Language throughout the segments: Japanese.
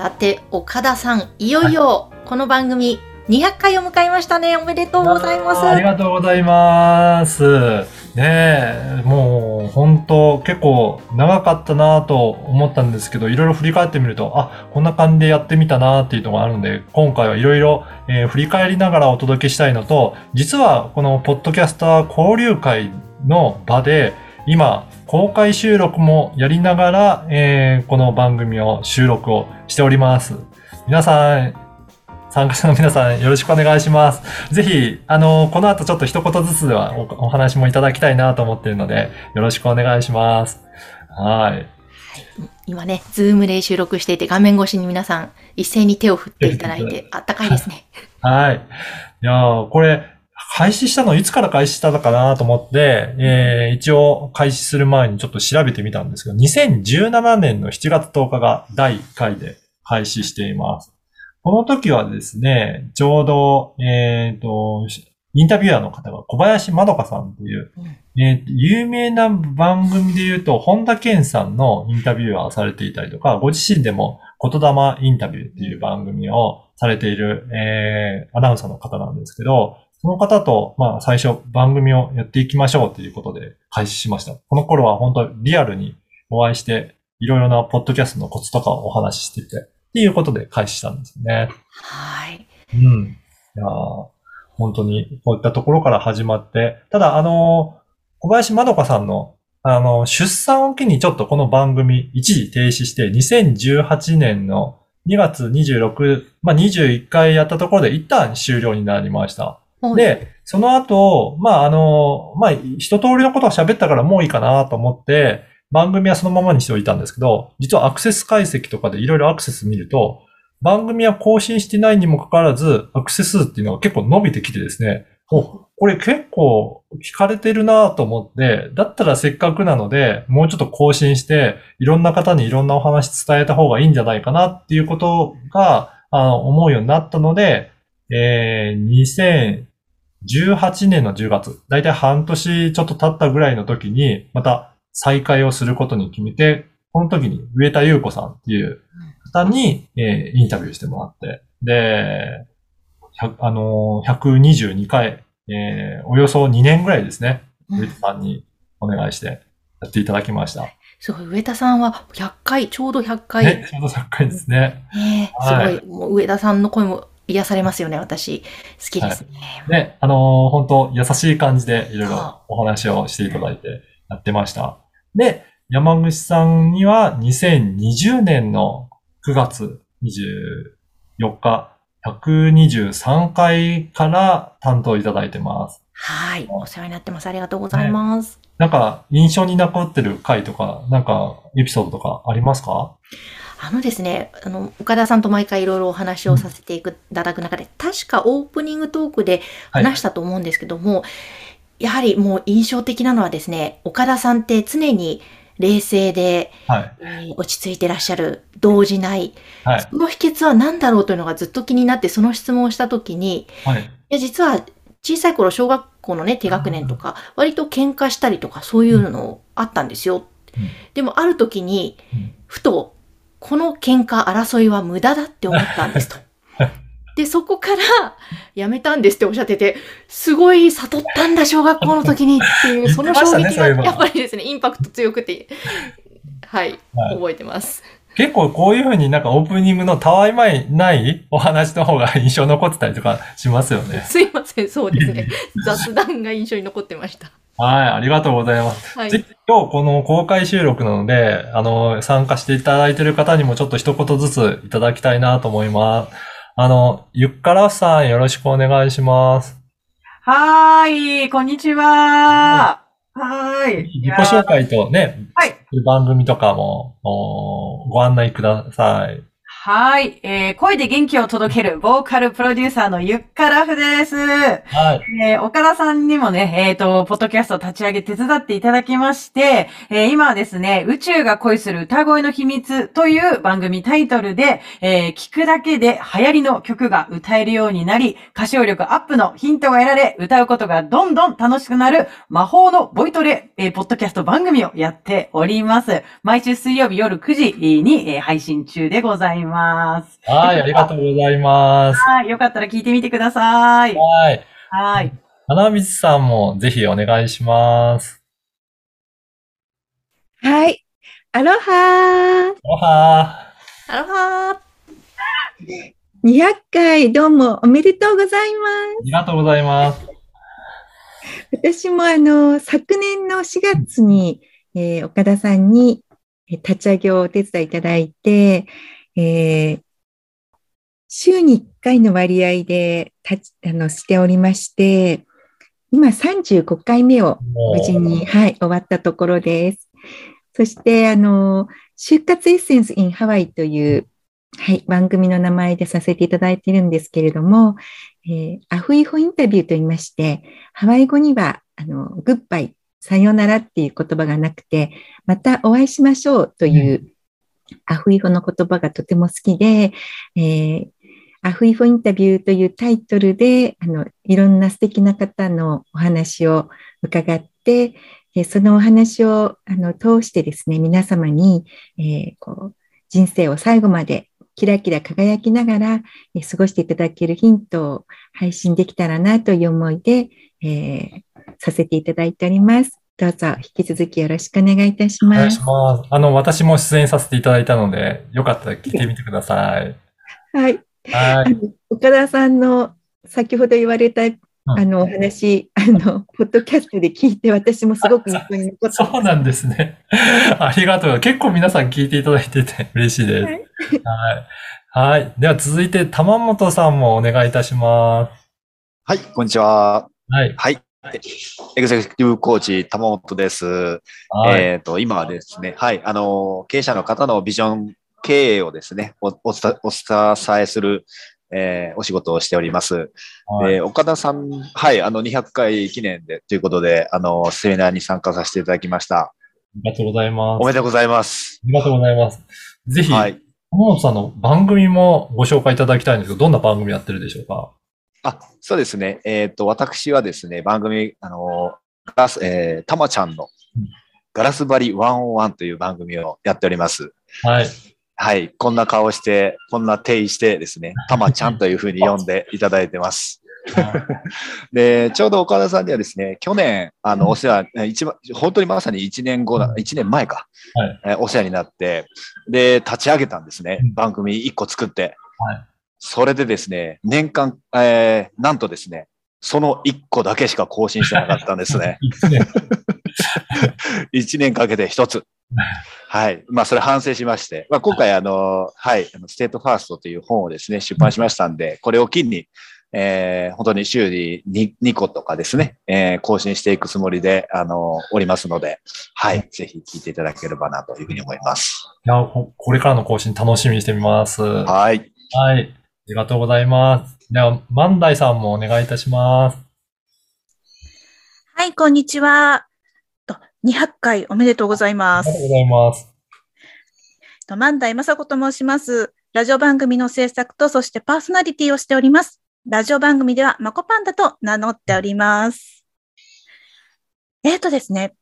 さて岡田さんいよいよこの番組200回を迎えましたね。おめでとうございます。ありがとうございます。ねえ、もう本当結構長かったなと思ったんですけど、いろいろ振り返ってみると、あ、こんな感じでやってみたなっていうのがあるので、今回はいろいろえー振り返りながらお届けしたいのと、実はこのポッドキャスター交流会の場で、今、公開収録もやりながら、えーこの番組を収録をしております。皆さん、参加者の皆さんよろしくお願いします。ぜひ、あの、この後ちょっと一言ずつではおお話もいただきたいなと思っているので、よろしくお願いします。はい。今ねズームで収録していて画面越しに皆さん一斉に手を振っていただいてあったかいですねはい。いやーこれ、開始したのいつから開始したのかなと思って、えー、一応開始する前にちょっと調べてみたんですけど、2017年の7月10日が第1回で開始しています。この時はですね、ちょうど、えっ、と、インタビュアーの方が小林まどかさんっていう、えー有名な番組で言うと、本田健さんのインタビュアーをされていたりとか、ご自身でも言霊インタビューっていう番組をされている、えーアナウンサーの方なんですけど、その方と、まあ、最初番組をやっていきましょうということで開始しました。この頃は本当リアルにお会いして、いろいろなポッドキャストのコツとかをお話ししていて、っていうことで開始したんですね。はいうん。いやー本当にこういったところから始まって、ただあのー小林まどかさんの、あの、出産を機にちょっとこの番組一時停止して、2018年の2月26、まあ、21回やったところで一旦終了になりました。で、その後、まあ、あの、まあ、一通りのことは喋ったからもういいかなと思って、番組はそのままにしておいたんですけど、実はアクセス解析とかでいろいろアクセス見ると、番組は更新してないにもかかわらず、アクセス数っていうのが結構伸びてきてですね、お、これ結構聞かれてるなと思って、だったらせっかくなので、もうちょっと更新して、いろんな方にいろんなお話伝えた方がいいんじゃないかなっていうことが、あの、思うようになったので、えー、2018年の10月、だいたい半年ちょっと経ったぐらいの時に、また再開をすることに決めて、この時に上田優子さんっていう方に、えーインタビューしてもらって、で、100あのー122回、えーおよそ2年ぐらいですね、うん上田さんにお願いしてやっていただきました。すごい上田さんは100回ちょうど100回ね、ちょうど100回ですね。ねえすはいごい、もう上田さんの声も癒されますよね、私。好きですね。ね、あのー本当優しい感じでいろいろはお話をしていただいてやってました。で、山口さんには2020年の9月24日、123回から担当いただいてます。はい。お世話になってます。ありがとうございます。なんか印象に残ってる回とか、なんかエピソードとかありますか？あのですね、あの、岡田さんと毎回いろいろお話をさせていただく中で、確かオープニングトークではい。話したと思うんですけども、やはりもう印象的なのはですね、岡田さんって常に冷静で、はい。えー落ち着いてらっしゃる、動じない、はい。その秘訣は何だろうというのがずっと気になって、その質問をしたときに、はい。いや、実は小さい頃、小学校のね、低学年とか、割と喧嘩したりとか、そういうのあったんですよ。うんでも、ある時にうん、ふと、この喧嘩、争いは無駄だって思ったんですと。で、そこから、やめたんですっておっしゃってて、すごい悟ったんだ、小学校の時にっていう、その衝撃が、やっぱりですね、インパクト強くて、はい、はい覚えてます。結構こういう風になんかオープニングのたわいまいないお話の方が印象残ってたりとかしますよね。すいません、そうですね。雑談が印象に残ってました。はい、ありがとうございます。はい。今日この公開収録なので、あの、参加していただいている方にもちょっと一言ずついただきたいなと思います。あの、ゆっからさんよろしくお願いします。はーい、こんにちは。はーい。自己紹介とね、はい番組とかもおご案内ください。はい、えー、声で元気を届けるボーカルプロデューサーのゆっからふです。はい。えー岡田さんにもね、えっ、と、ポッドキャストを立ち上げ手伝っていただきまして、えー今はですね、宇宙が恋する歌声の秘密という番組タイトルで、えー聞くだけで流行りの曲が歌えるようになり、歌唱力アップのヒントが得られ、歌うことがどんどん楽しくなる魔法のボイトレ、えーポッドキャスト番組をやっております。毎週水曜日夜9時に、えー配信中でございます。はい、ありがとうございます。はい、よかったら聞いてみてください。はい。はい。花道さんもぜひお願いします。はい。アロハおはアロハー !200 回どうもおめでとうございまーありがとうございます。す。私もあの、昨年の4月に、えー岡田さんにえー立ち上げをお手伝いいただいて、えー週に1回の割合で立ちあのしておりまして、今35回目を無事に、はい、終わったところです。そして、あの、就活エッセンス in ハワイという、はい、番組の名前でさせていただいているんですけれども、えーアフイホインタビューと言いまして、ハワイ語には、あの、グッバイ、さよならっていう言葉がなくて、またお会いしましょうという、アフイホの言葉がとても好きで、えーアフイフォインタビューというタイトルで、あの、いろんな素敵な方のお話を伺って、えーそのお話をあの通してですね、皆様に、えーこう人生を最後までキラキラ輝きながら、え過ごしていただけるヒントを配信できたらなという思いで、えーさせていただいております。どうぞ引き続きよろしくお願いいたしお願いします。ます。あの、私も出演させていただいたので、よかったら聞いてみてください。はい。はい。岡田さんの先ほど言われたあのお話、あの、ポッドキャストで聞いて、私もすごく印象に残ってそうなんですね。ありがとう。結構皆さん聞いていただいてて嬉しいです。はいはい。はい。では続いて、玉本さんもお願いいたしまはい、こんにちは。す。はい。はい。エグゼクティブコーチ、玉本です。はい。えっ、と、今はですね、はい、あの、経営者の方のビジョン経営をですね、おお伝えする、えーお仕事をしております。はいえー岡田さん、はい、あの、200回記念でということで、あの、セミナーに参加させていただきました。ありがとうございます。おめでとうございます。ありがとうございます。ぜひ、はい。玉本さんの番組もご紹介いただきたいんですけど、どんな番組やってるでしょうか？あ、そうですね。えっ、と、私はですね、番組、あの、ガラス、えー、たまちゃんのうんガラス張り101という番組をやっております。はい。はい。こんな顔して、こんな定位してですね、たまちゃんというふうに呼んでいただいてます。で、ちょうど岡田さんにはですね、去年、あの、お世話、え一番、本当にまさに1年後だ、1年前か、はいえーお世話になって、で、立ち上げたんですねうん。番組1個作って。はいそれでですね、年間、えーなんとですね、その1個だけしか更新してなかったんですね。一年。1年かけて1つ。はい。まあ、それ反省しまして、まあ、今回、あの、はい、ステートファーストという本をですね、出版しましたんで、これを機に、えー本当に週に 2, 2個とかですね、えー更新していくつもりで、あの、おりますので、はい、ぜひ聞いていただければなというふうに思います。いや、ここれからの更新楽しみにしてみます。ははい。い。ありがとうございます。では、万代さんもお願いいたします。はい、こんにちは。と200回おめでとうございますありがとう。ございます。と万代雅子と申します。ラジオ番組の制作と、そしてパーソナリティをしております。ラジオ番組では、マコパンダと名乗っております。えっ、とですね、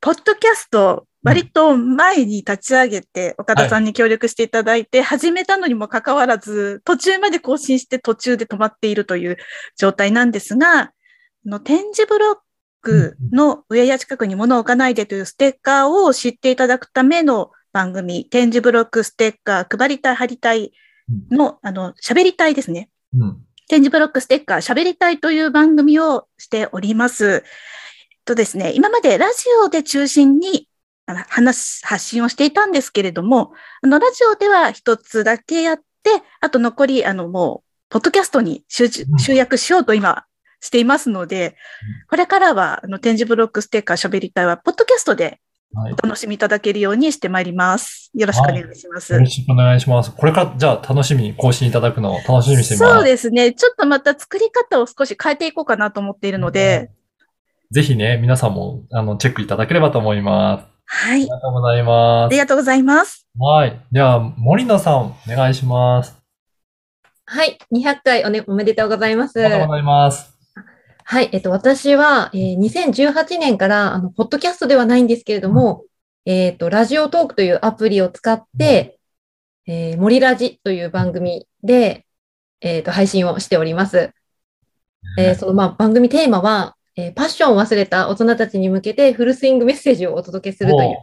ポッドキャスト、割と前に立ち上げて、岡田さんに協力していただいて、始めたのにもかかわらず、途中まで更新して途中で止まっているという状態なんですが、あの展示ブロックの上や近くに物を置かないでというステッカーを知っていただくための番組、展示ブロックステッカー配りたい、貼りたいの、あの、喋りたいですね。うん。展示ブロックステッカー喋りたいという番組をしております。とですね、今までラジオで中心に話、発信をしていたんですけれども、あの、ラジオでは一つだけやって、あと残り、あの、もう、ポッドキャストに集集約しようと今していますので、これからは、あの、展示ブロックステッカー喋りたいは、ポッドキャストではいお楽しみいただけるようにしてまいります。よろしくお願いします。よろしくお願いします。これから、じゃあ楽しみに更新いただくのを楽しみにしています。そうですね。ちょっとまた作り方を少し変えていこうかなと思っているので、ぜひね、皆さんも、あの、チェックいただければと思います。はいあり。がとうございまありす。がとうございます。はい。では、森野さん、お願いします。はい、200回お,、ね、おめでとうございます。ありがとうございます。はい、えっと、私は、えー2018年から、あの、ポッドキャストではないんですけれども、えっと、ラジオトークというアプリを使って、えー、森ラジという番組で、えっと、配信をしております。えーその、まあ、番組テーマは、えーパッションを忘れた大人たちに向けてフルスイングメッセージをお届けするという、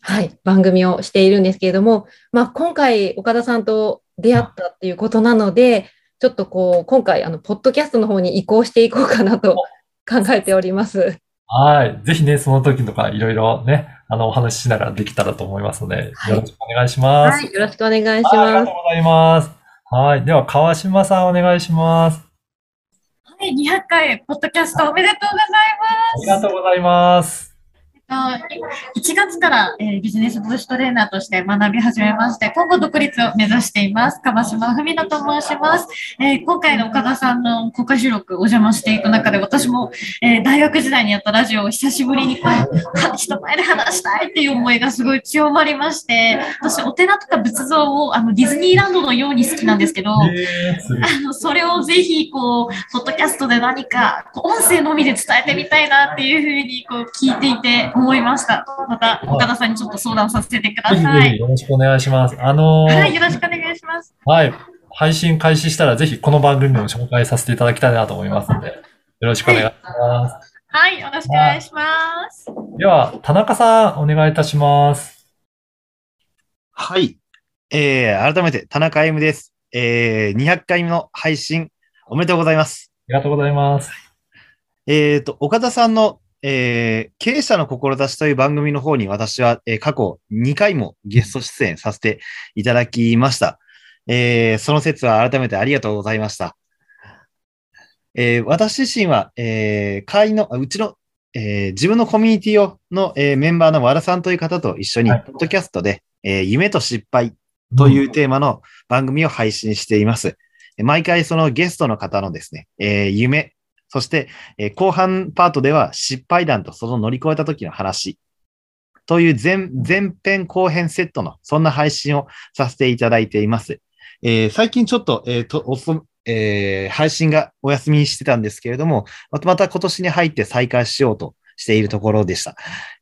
はい、番組をしているんですけれども、まあ、今回、岡田さんと出会ったっていうことなので、ちょっとこう、今回、あの、ポッドキャストの方に移行していこうかなと 考えております。はい。ぜひね、その時とかいろいろね、あの、お話ししながらできたらと思いますので、はいよろしくお願いします。はい、よろしくお願いしはいありがますとう。ございます。はい。では、川島さんお願いします。はい、200回、ポッドキャストおめでとうございますありがとうございます。ます。1月から、えービジネスブーストレーナーとして学び始めまして、今後独立を目指しています。川島文乃と申します。えー今回の岡田さんの公開収録お邪魔していく中で、私も、えー大学時代にやったラジオを久しぶりにこう、は人前で話したいっていう思いがすごい強まりまして、私、お寺とか仏像をあのディズニーランドのように好きなんですけど。あの、それをぜひ、こう、ポッドキャストで何か、こう音声のみで伝えてみたいなっていうふうに、こう、聞いていて思いました。また、岡田さんにちょっと相談させてください。ぜひよろしくお願いします。あのーはい、よろしくお願いします。はい。配信開始したらぜひこの番組でも紹介させていただきたいなと思いますので、よろしくお願いします。はい、よろしくお願いします。では、田中さん、お願いいたします。はい。えー、改めて田中 M です。えー、200回目の配信おめでとうございます。ありがとうございます。えーと、岡田さんの、えー、経営者の志という番組の方に私は、えー過去2回もゲスト出演させていただきました。えー、その説は改めてありがとうございました。えー私自身は、えー会の、あうちの、えー自分のコミュニティをの、えーメンバーの和田さんという方と一緒に、はいポッドキャストで、えー夢と失敗というテーマの番組を配信しています。え毎回そのゲストの方のですね、えー夢、そして、えー後半パートでは失敗談とその乗り越えた時の話という前前編後編セットのそんな配信をさせていただいています。えー最近ちょっと、えーとえー配信がお休みしてたんですけれども、またまた今年に入って再開しようとしているところでした。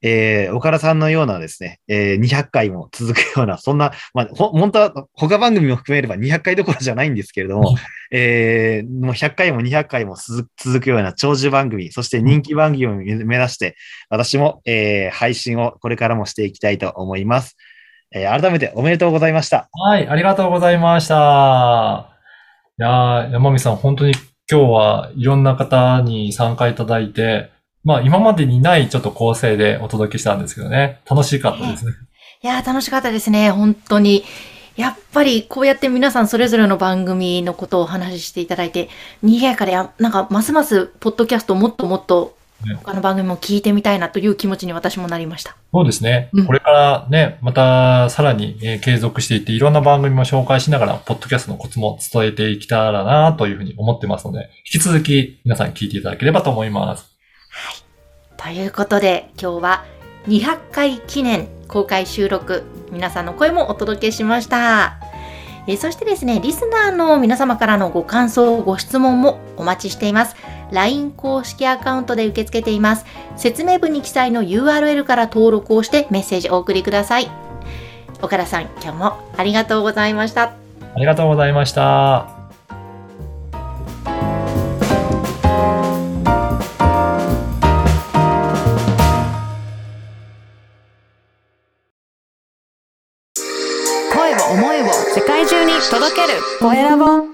えー岡田さんのようなですね、えー200回も続くような、そんな、まあ、ほ本当は他番組も含めれば200回どころじゃないんですけれども、えーもう100回も200回も続続くような長寿番組、そして人気番組を目目指して、私も、えー配信をこれからもしていきたいと思います。えー改めておめでとうございました。はい、ありがとうございました。いやー山美さん、本当に今日はいろんな方に参加いただいて、まあ今までにないちょっと構成でお届けしたんですけどね、楽しかったですね。いやー、楽しかったですね。本当に。やっぱりこうやって皆さんそれぞれの番組のことをお話ししていただいて、賑やかで、あなんかますますポッドキャストをもっともっとね他の番組も聞いてみたいなという気持ちに私もなりました。そうですねうん。これからね、またさらに、えー継続していって、いろんな番組も紹介しながら、ポッドキャストのコツも伝えていけたらなというふうに思ってますので、引き続き皆さん聞いていただければと思います。ということで、今日は200回記念公開収録、皆さんの声もお届けしました。えそしてですね、リスナーの皆様からのご感想、ご質問もお待ちしています。LINE 公式アカウントで受け付けています。説明文に記載の URL から登録をしてメッセージお送りください。岡田さん、今日もありがとうございました。ありがとうございました。声